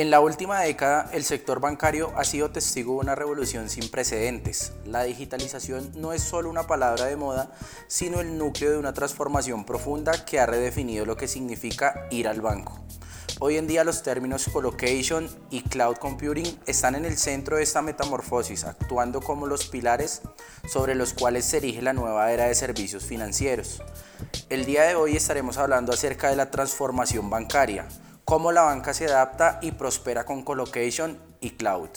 En la última década, el sector bancario ha sido testigo de una revolución sin precedentes. La digitalización no es solo una palabra de moda, sino el núcleo de una transformación profunda que ha redefinido lo que significa ir al banco. Hoy en día los términos colocation y cloud computing están en el centro de esta metamorfosis, actuando como los pilares sobre los cuales se erige la nueva era de servicios financieros. El día de hoy estaremos hablando acerca de la transformación bancaria, cómo la banca se adapta y prospera con colocation y cloud.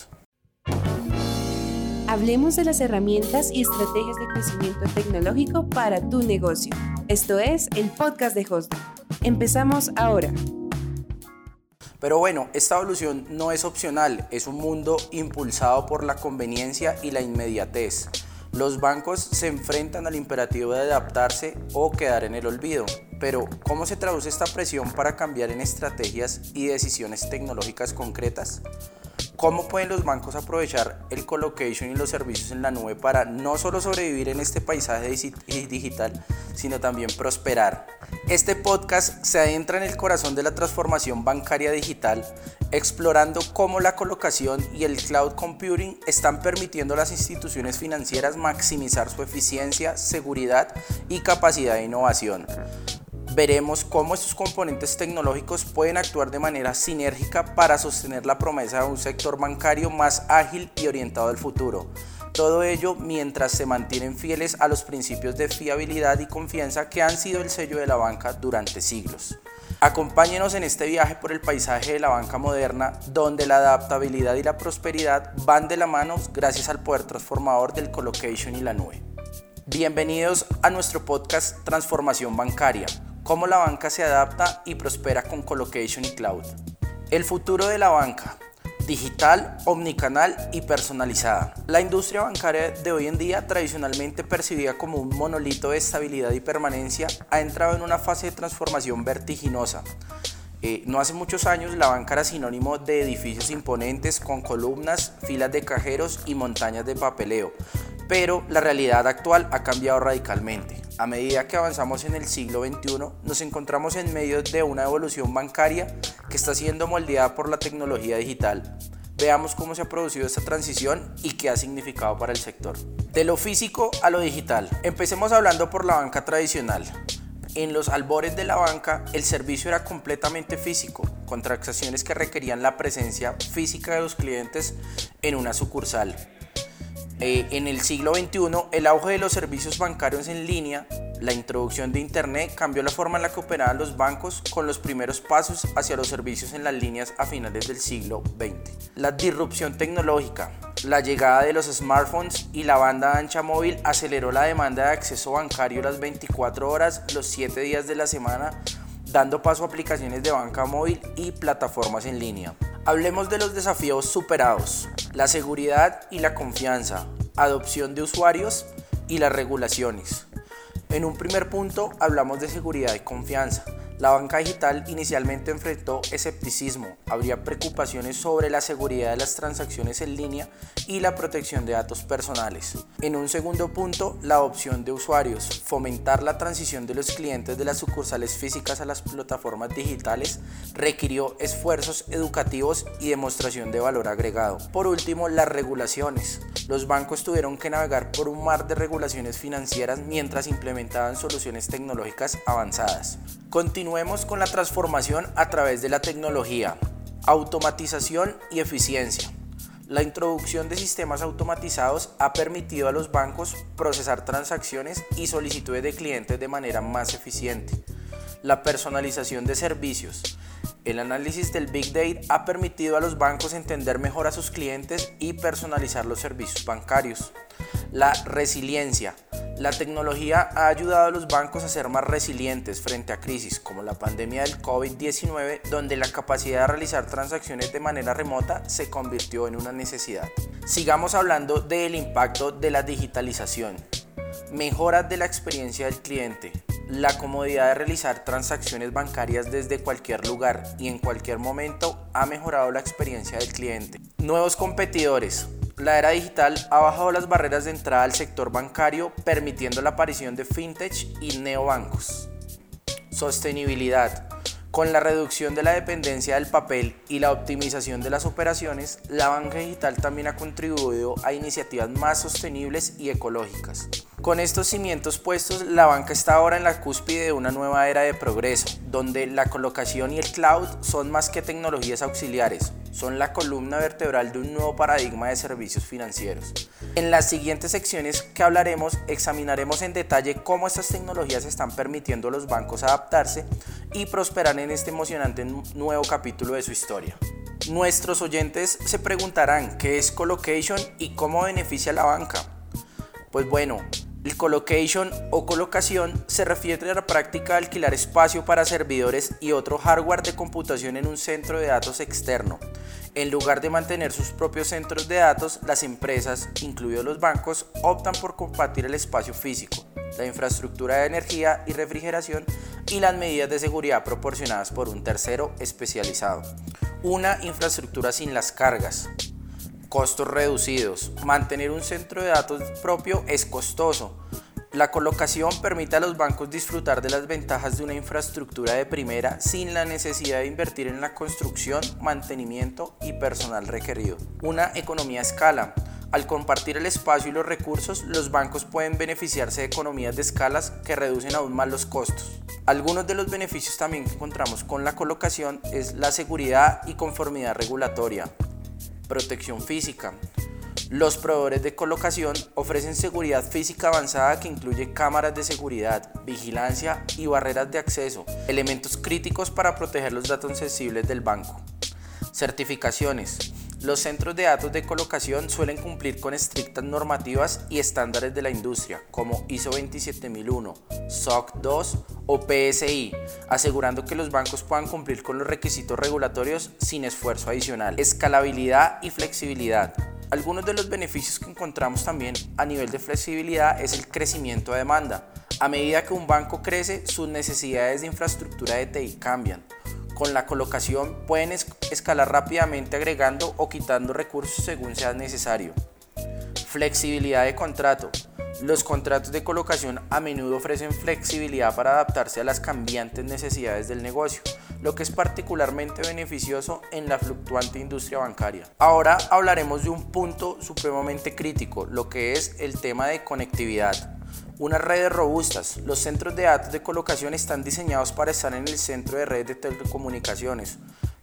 Hablemos de las herramientas y estrategias de crecimiento tecnológico para tu negocio. Esto es el podcast de Hosting. Empezamos ahora. Pero bueno, esta evolución no es opcional, es un mundo impulsado por la conveniencia y la inmediatez. Los bancos se enfrentan al imperativo de adaptarse o quedar en el olvido. Pero, ¿cómo se traduce esta presión para cambiar en estrategias y decisiones tecnológicas concretas? ¿Cómo pueden los bancos aprovechar el colocation y los servicios en la nube para no solo sobrevivir en este paisaje digital, sino también prosperar? Este podcast se adentra en el corazón de la transformación bancaria digital, explorando cómo la colocación y el cloud computing están permitiendo a las instituciones financieras maximizar su eficiencia, seguridad y capacidad de innovación veremos cómo estos componentes tecnológicos pueden actuar de manera sinérgica para sostener la promesa de un sector bancario más ágil y orientado al futuro. Todo ello mientras se mantienen fieles a los principios de fiabilidad y confianza que han sido el sello de la banca durante siglos. Acompáñenos en este viaje por el paisaje de la banca moderna, donde la adaptabilidad y la prosperidad van de la mano gracias al poder transformador del colocation y la nube. Bienvenidos a nuestro podcast Transformación Bancaria cómo la banca se adapta y prospera con colocation y cloud. El futuro de la banca, digital, omnicanal y personalizada. La industria bancaria de hoy en día, tradicionalmente percibida como un monolito de estabilidad y permanencia, ha entrado en una fase de transformación vertiginosa. Eh, no hace muchos años la banca era sinónimo de edificios imponentes con columnas, filas de cajeros y montañas de papeleo, pero la realidad actual ha cambiado radicalmente. A medida que avanzamos en el siglo XXI, nos encontramos en medio de una evolución bancaria que está siendo moldeada por la tecnología digital. Veamos cómo se ha producido esta transición y qué ha significado para el sector. De lo físico a lo digital. Empecemos hablando por la banca tradicional. En los albores de la banca, el servicio era completamente físico, con transacciones que requerían la presencia física de los clientes en una sucursal. Eh, en el siglo XXI, el auge de los servicios bancarios en línea, la introducción de Internet cambió la forma en la que operaban los bancos con los primeros pasos hacia los servicios en las líneas a finales del siglo XX. La disrupción tecnológica, la llegada de los smartphones y la banda ancha móvil aceleró la demanda de acceso bancario las 24 horas, los 7 días de la semana, dando paso a aplicaciones de banca móvil y plataformas en línea. Hablemos de los desafíos superados, la seguridad y la confianza, adopción de usuarios y las regulaciones. En un primer punto hablamos de seguridad y confianza. La banca digital inicialmente enfrentó escepticismo, habría preocupaciones sobre la seguridad de las transacciones en línea y la protección de datos personales. En un segundo punto, la opción de usuarios, fomentar la transición de los clientes de las sucursales físicas a las plataformas digitales requirió esfuerzos educativos y demostración de valor agregado. Por último, las regulaciones. Los bancos tuvieron que navegar por un mar de regulaciones financieras mientras implementaban soluciones tecnológicas avanzadas. Continuemos con la transformación a través de la tecnología, automatización y eficiencia. La introducción de sistemas automatizados ha permitido a los bancos procesar transacciones y solicitudes de clientes de manera más eficiente. La personalización de servicios. El análisis del Big Data ha permitido a los bancos entender mejor a sus clientes y personalizar los servicios bancarios. La resiliencia. La tecnología ha ayudado a los bancos a ser más resilientes frente a crisis como la pandemia del COVID-19, donde la capacidad de realizar transacciones de manera remota se convirtió en una necesidad. Sigamos hablando del impacto de la digitalización. Mejora de la experiencia del cliente. La comodidad de realizar transacciones bancarias desde cualquier lugar y en cualquier momento ha mejorado la experiencia del cliente. Nuevos competidores. La era digital ha bajado las barreras de entrada al sector bancario, permitiendo la aparición de fintech y neobancos. Sostenibilidad. Con la reducción de la dependencia del papel y la optimización de las operaciones, la banca digital también ha contribuido a iniciativas más sostenibles y ecológicas. Con estos cimientos puestos, la banca está ahora en la cúspide de una nueva era de progreso, donde la colocación y el cloud son más que tecnologías auxiliares, son la columna vertebral de un nuevo paradigma de servicios financieros. En las siguientes secciones que hablaremos, examinaremos en detalle cómo estas tecnologías están permitiendo a los bancos adaptarse y prosperar en este emocionante nuevo capítulo de su historia. Nuestros oyentes se preguntarán qué es colocation y cómo beneficia a la banca. Pues bueno, el colocation o colocación se refiere a la práctica de alquilar espacio para servidores y otro hardware de computación en un centro de datos externo. En lugar de mantener sus propios centros de datos, las empresas, incluidos los bancos, optan por compartir el espacio físico, la infraestructura de energía y refrigeración y las medidas de seguridad proporcionadas por un tercero especializado. Una infraestructura sin las cargas, Costos reducidos. Mantener un centro de datos propio es costoso. La colocación permite a los bancos disfrutar de las ventajas de una infraestructura de primera sin la necesidad de invertir en la construcción, mantenimiento y personal requerido. Una economía a escala. Al compartir el espacio y los recursos, los bancos pueden beneficiarse de economías de escalas que reducen aún más los costos. Algunos de los beneficios también que encontramos con la colocación es la seguridad y conformidad regulatoria, Protección física. Los proveedores de colocación ofrecen seguridad física avanzada que incluye cámaras de seguridad, vigilancia y barreras de acceso, elementos críticos para proteger los datos sensibles del banco. Certificaciones. Los centros de datos de colocación suelen cumplir con estrictas normativas y estándares de la industria, como ISO 27001, SOC 2 o PSI, asegurando que los bancos puedan cumplir con los requisitos regulatorios sin esfuerzo adicional. Escalabilidad y flexibilidad. Algunos de los beneficios que encontramos también a nivel de flexibilidad es el crecimiento de demanda. A medida que un banco crece, sus necesidades de infraestructura de TI cambian. Con la colocación pueden escalar rápidamente agregando o quitando recursos según sea necesario. Flexibilidad de contrato. Los contratos de colocación a menudo ofrecen flexibilidad para adaptarse a las cambiantes necesidades del negocio, lo que es particularmente beneficioso en la fluctuante industria bancaria. Ahora hablaremos de un punto supremamente crítico, lo que es el tema de conectividad. Unas redes robustas. Los centros de datos de colocación están diseñados para estar en el centro de red de telecomunicaciones,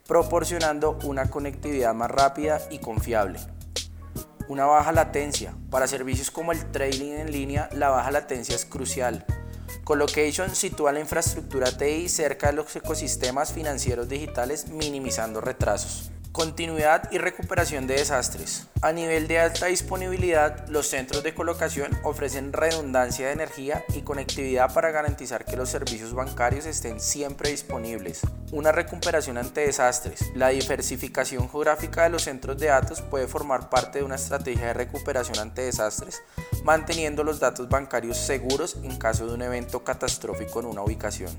proporcionando una conectividad más rápida y confiable. Una baja latencia. Para servicios como el trading en línea, la baja latencia es crucial. Colocation sitúa la infraestructura TI cerca de los ecosistemas financieros digitales, minimizando retrasos. Continuidad y recuperación de desastres. A nivel de alta disponibilidad, los centros de colocación ofrecen redundancia de energía y conectividad para garantizar que los servicios bancarios estén siempre disponibles. Una recuperación ante desastres. La diversificación geográfica de los centros de datos puede formar parte de una estrategia de recuperación ante desastres, manteniendo los datos bancarios seguros en caso de un evento catastrófico en una ubicación.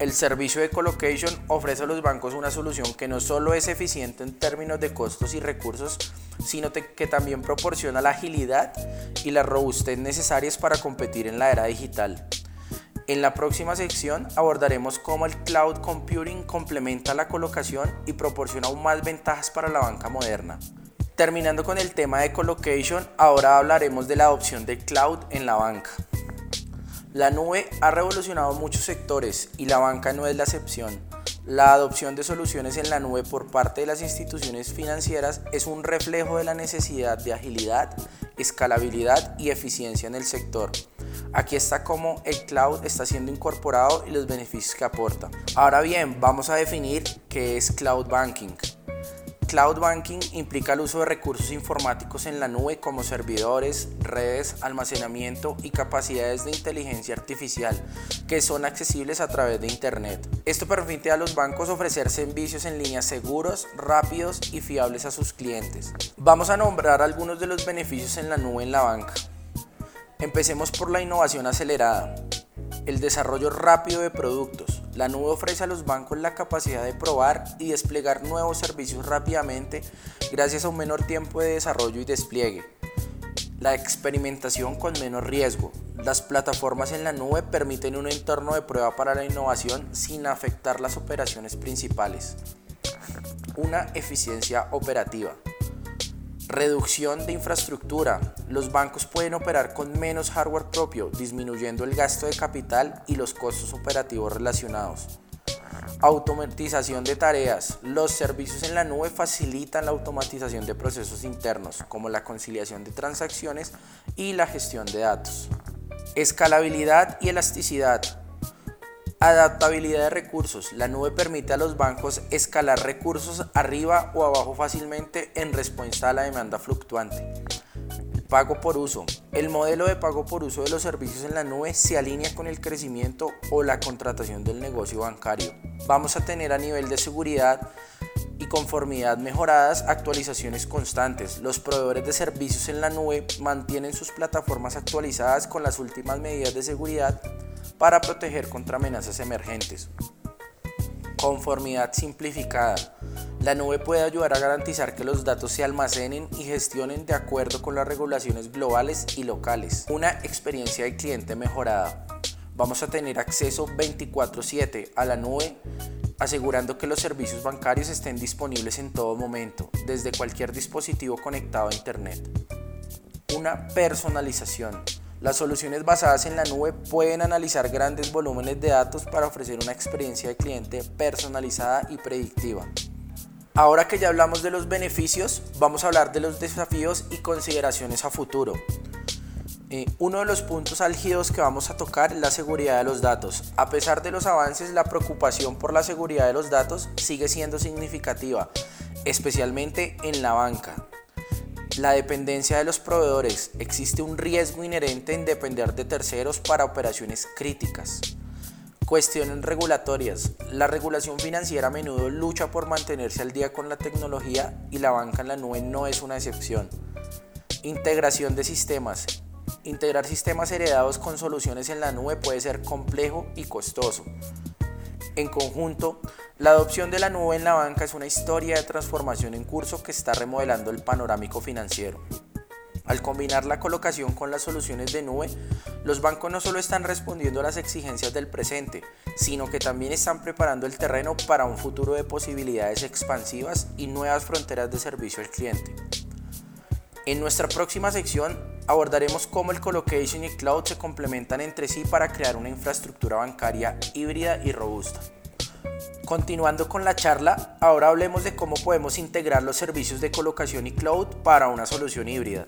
El servicio de colocation ofrece a los bancos una solución que no solo es eficiente en términos de costos y recursos, sino que también proporciona la agilidad y la robustez necesarias para competir en la era digital. En la próxima sección abordaremos cómo el cloud computing complementa la colocación y proporciona aún más ventajas para la banca moderna. Terminando con el tema de colocation, ahora hablaremos de la adopción del cloud en la banca. La nube ha revolucionado muchos sectores y la banca no es la excepción. La adopción de soluciones en la nube por parte de las instituciones financieras es un reflejo de la necesidad de agilidad, escalabilidad y eficiencia en el sector. Aquí está cómo el cloud está siendo incorporado y los beneficios que aporta. Ahora bien, vamos a definir qué es cloud banking. Cloud banking implica el uso de recursos informáticos en la nube como servidores, redes, almacenamiento y capacidades de inteligencia artificial que son accesibles a través de Internet. Esto permite a los bancos ofrecer servicios en línea seguros, rápidos y fiables a sus clientes. Vamos a nombrar algunos de los beneficios en la nube en la banca. Empecemos por la innovación acelerada, el desarrollo rápido de productos, la nube ofrece a los bancos la capacidad de probar y desplegar nuevos servicios rápidamente gracias a un menor tiempo de desarrollo y despliegue. La experimentación con menos riesgo. Las plataformas en la nube permiten un entorno de prueba para la innovación sin afectar las operaciones principales. Una eficiencia operativa. Reducción de infraestructura. Los bancos pueden operar con menos hardware propio, disminuyendo el gasto de capital y los costos operativos relacionados. Automatización de tareas. Los servicios en la nube facilitan la automatización de procesos internos, como la conciliación de transacciones y la gestión de datos. Escalabilidad y elasticidad. Adaptabilidad de recursos. La nube permite a los bancos escalar recursos arriba o abajo fácilmente en respuesta a la demanda fluctuante. Pago por uso. El modelo de pago por uso de los servicios en la nube se alinea con el crecimiento o la contratación del negocio bancario. Vamos a tener a nivel de seguridad y conformidad mejoradas, actualizaciones constantes. Los proveedores de servicios en la nube mantienen sus plataformas actualizadas con las últimas medidas de seguridad para proteger contra amenazas emergentes. Conformidad simplificada. La nube puede ayudar a garantizar que los datos se almacenen y gestionen de acuerdo con las regulaciones globales y locales. Una experiencia de cliente mejorada. Vamos a tener acceso 24/7 a la nube asegurando que los servicios bancarios estén disponibles en todo momento, desde cualquier dispositivo conectado a Internet. Una personalización. Las soluciones basadas en la nube pueden analizar grandes volúmenes de datos para ofrecer una experiencia de cliente personalizada y predictiva. Ahora que ya hablamos de los beneficios, vamos a hablar de los desafíos y consideraciones a futuro. Eh, uno de los puntos álgidos que vamos a tocar es la seguridad de los datos. A pesar de los avances, la preocupación por la seguridad de los datos sigue siendo significativa, especialmente en la banca. La dependencia de los proveedores. Existe un riesgo inherente en depender de terceros para operaciones críticas. Cuestiones regulatorias. La regulación financiera a menudo lucha por mantenerse al día con la tecnología y la banca en la nube no es una excepción. Integración de sistemas. Integrar sistemas heredados con soluciones en la nube puede ser complejo y costoso. En conjunto, la adopción de la nube en la banca es una historia de transformación en curso que está remodelando el panorámico financiero. Al combinar la colocación con las soluciones de nube, los bancos no solo están respondiendo a las exigencias del presente, sino que también están preparando el terreno para un futuro de posibilidades expansivas y nuevas fronteras de servicio al cliente. En nuestra próxima sección abordaremos cómo el colocation y cloud se complementan entre sí para crear una infraestructura bancaria híbrida y robusta. Continuando con la charla, ahora hablemos de cómo podemos integrar los servicios de colocación y cloud para una solución híbrida.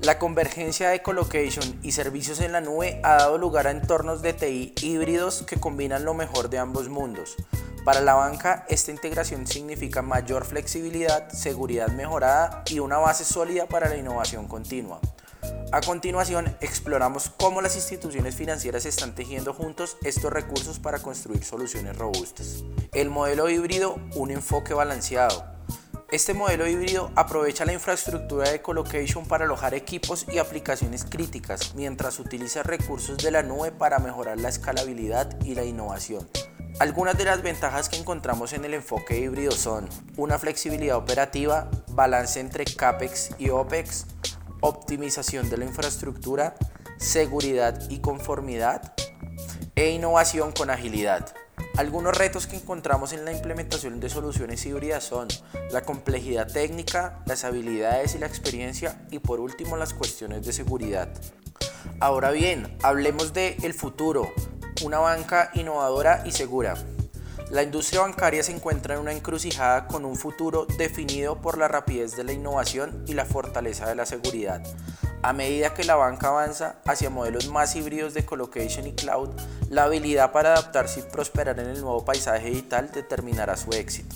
La convergencia de colocation y servicios en la nube ha dado lugar a entornos de TI híbridos que combinan lo mejor de ambos mundos. Para la banca, esta integración significa mayor flexibilidad, seguridad mejorada y una base sólida para la innovación continua. A continuación, exploramos cómo las instituciones financieras están tejiendo juntos estos recursos para construir soluciones robustas. El modelo híbrido, un enfoque balanceado. Este modelo híbrido aprovecha la infraestructura de colocation para alojar equipos y aplicaciones críticas, mientras utiliza recursos de la nube para mejorar la escalabilidad y la innovación. Algunas de las ventajas que encontramos en el enfoque híbrido son una flexibilidad operativa, balance entre CAPEX y OPEX, optimización de la infraestructura, seguridad y conformidad e innovación con agilidad. Algunos retos que encontramos en la implementación de soluciones híbridas son la complejidad técnica, las habilidades y la experiencia y por último las cuestiones de seguridad. Ahora bien, hablemos de el futuro, una banca innovadora y segura. La industria bancaria se encuentra en una encrucijada con un futuro definido por la rapidez de la innovación y la fortaleza de la seguridad. A medida que la banca avanza hacia modelos más híbridos de colocation y cloud, la habilidad para adaptarse y prosperar en el nuevo paisaje digital determinará su éxito.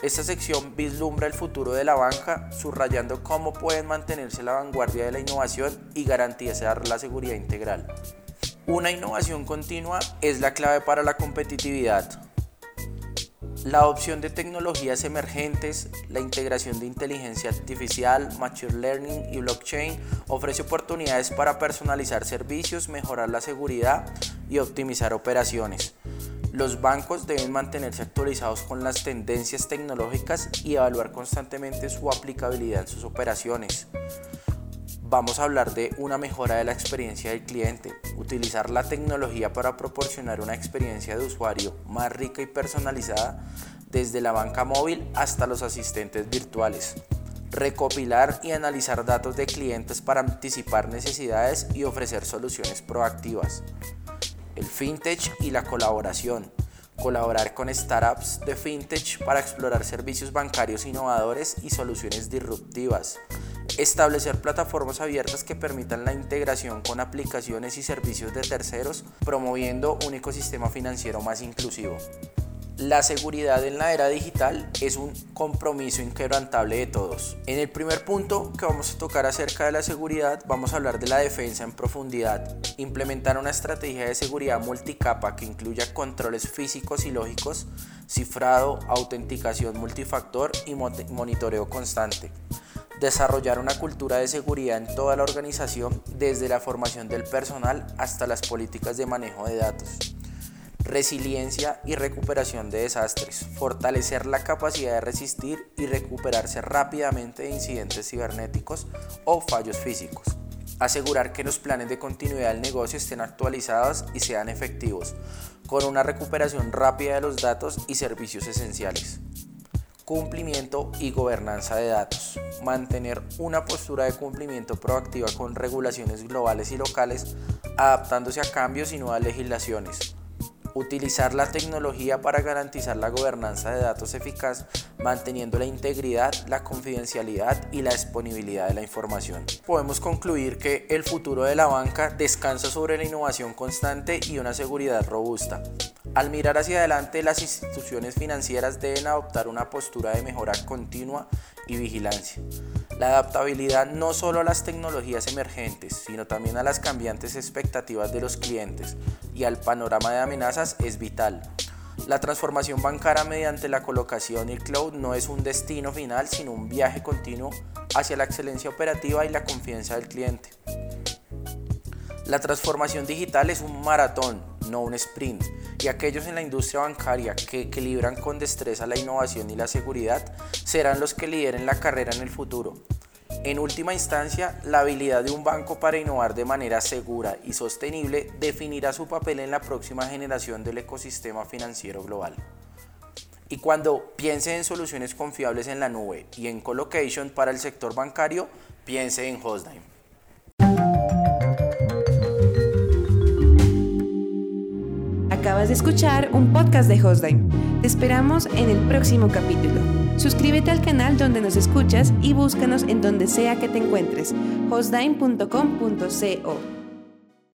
Esta sección vislumbra el futuro de la banca, subrayando cómo pueden mantenerse la vanguardia de la innovación y garantizar la seguridad integral. Una innovación continua es la clave para la competitividad. La adopción de tecnologías emergentes, la integración de inteligencia artificial, machine learning y blockchain ofrece oportunidades para personalizar servicios, mejorar la seguridad y optimizar operaciones. Los bancos deben mantenerse actualizados con las tendencias tecnológicas y evaluar constantemente su aplicabilidad en sus operaciones. Vamos a hablar de una mejora de la experiencia del cliente, utilizar la tecnología para proporcionar una experiencia de usuario más rica y personalizada desde la banca móvil hasta los asistentes virtuales, recopilar y analizar datos de clientes para anticipar necesidades y ofrecer soluciones proactivas, el fintech y la colaboración, colaborar con startups de fintech para explorar servicios bancarios innovadores y soluciones disruptivas, establecer plataformas abiertas que permitan la integración con aplicaciones y servicios de terceros, promoviendo un ecosistema financiero más inclusivo. La seguridad en la era digital es un compromiso inquebrantable de todos. En el primer punto que vamos a tocar acerca de la seguridad, vamos a hablar de la defensa en profundidad. Implementar una estrategia de seguridad multicapa que incluya controles físicos y lógicos, cifrado, autenticación multifactor y monitoreo constante desarrollar una cultura de seguridad en toda la organización, desde la formación del personal hasta las políticas de manejo de datos. Resiliencia y recuperación de desastres. Fortalecer la capacidad de resistir y recuperarse rápidamente de incidentes cibernéticos o fallos físicos. Asegurar que los planes de continuidad del negocio estén actualizados y sean efectivos, con una recuperación rápida de los datos y servicios esenciales cumplimiento y gobernanza de datos. Mantener una postura de cumplimiento proactiva con regulaciones globales y locales, adaptándose a cambios y nuevas legislaciones. Utilizar la tecnología para garantizar la gobernanza de datos eficaz, manteniendo la integridad, la confidencialidad y la disponibilidad de la información. Podemos concluir que el futuro de la banca descansa sobre la innovación constante y una seguridad robusta. Al mirar hacia adelante, las instituciones financieras deben adoptar una postura de mejora continua y vigilancia. La adaptabilidad no solo a las tecnologías emergentes, sino también a las cambiantes expectativas de los clientes y al panorama de amenazas es vital. La transformación bancaria mediante la colocación y el cloud no es un destino final, sino un viaje continuo hacia la excelencia operativa y la confianza del cliente. La transformación digital es un maratón, no un sprint, y aquellos en la industria bancaria que equilibran con destreza la innovación y la seguridad serán los que lideren la carrera en el futuro. En última instancia, la habilidad de un banco para innovar de manera segura y sostenible definirá su papel en la próxima generación del ecosistema financiero global. Y cuando piense en soluciones confiables en la nube y en colocation para el sector bancario, piense en Hostdime. Acabas de escuchar un podcast de Hostdime. Te esperamos en el próximo capítulo. Suscríbete al canal donde nos escuchas y búscanos en donde sea que te encuentres, hostdime.com.co.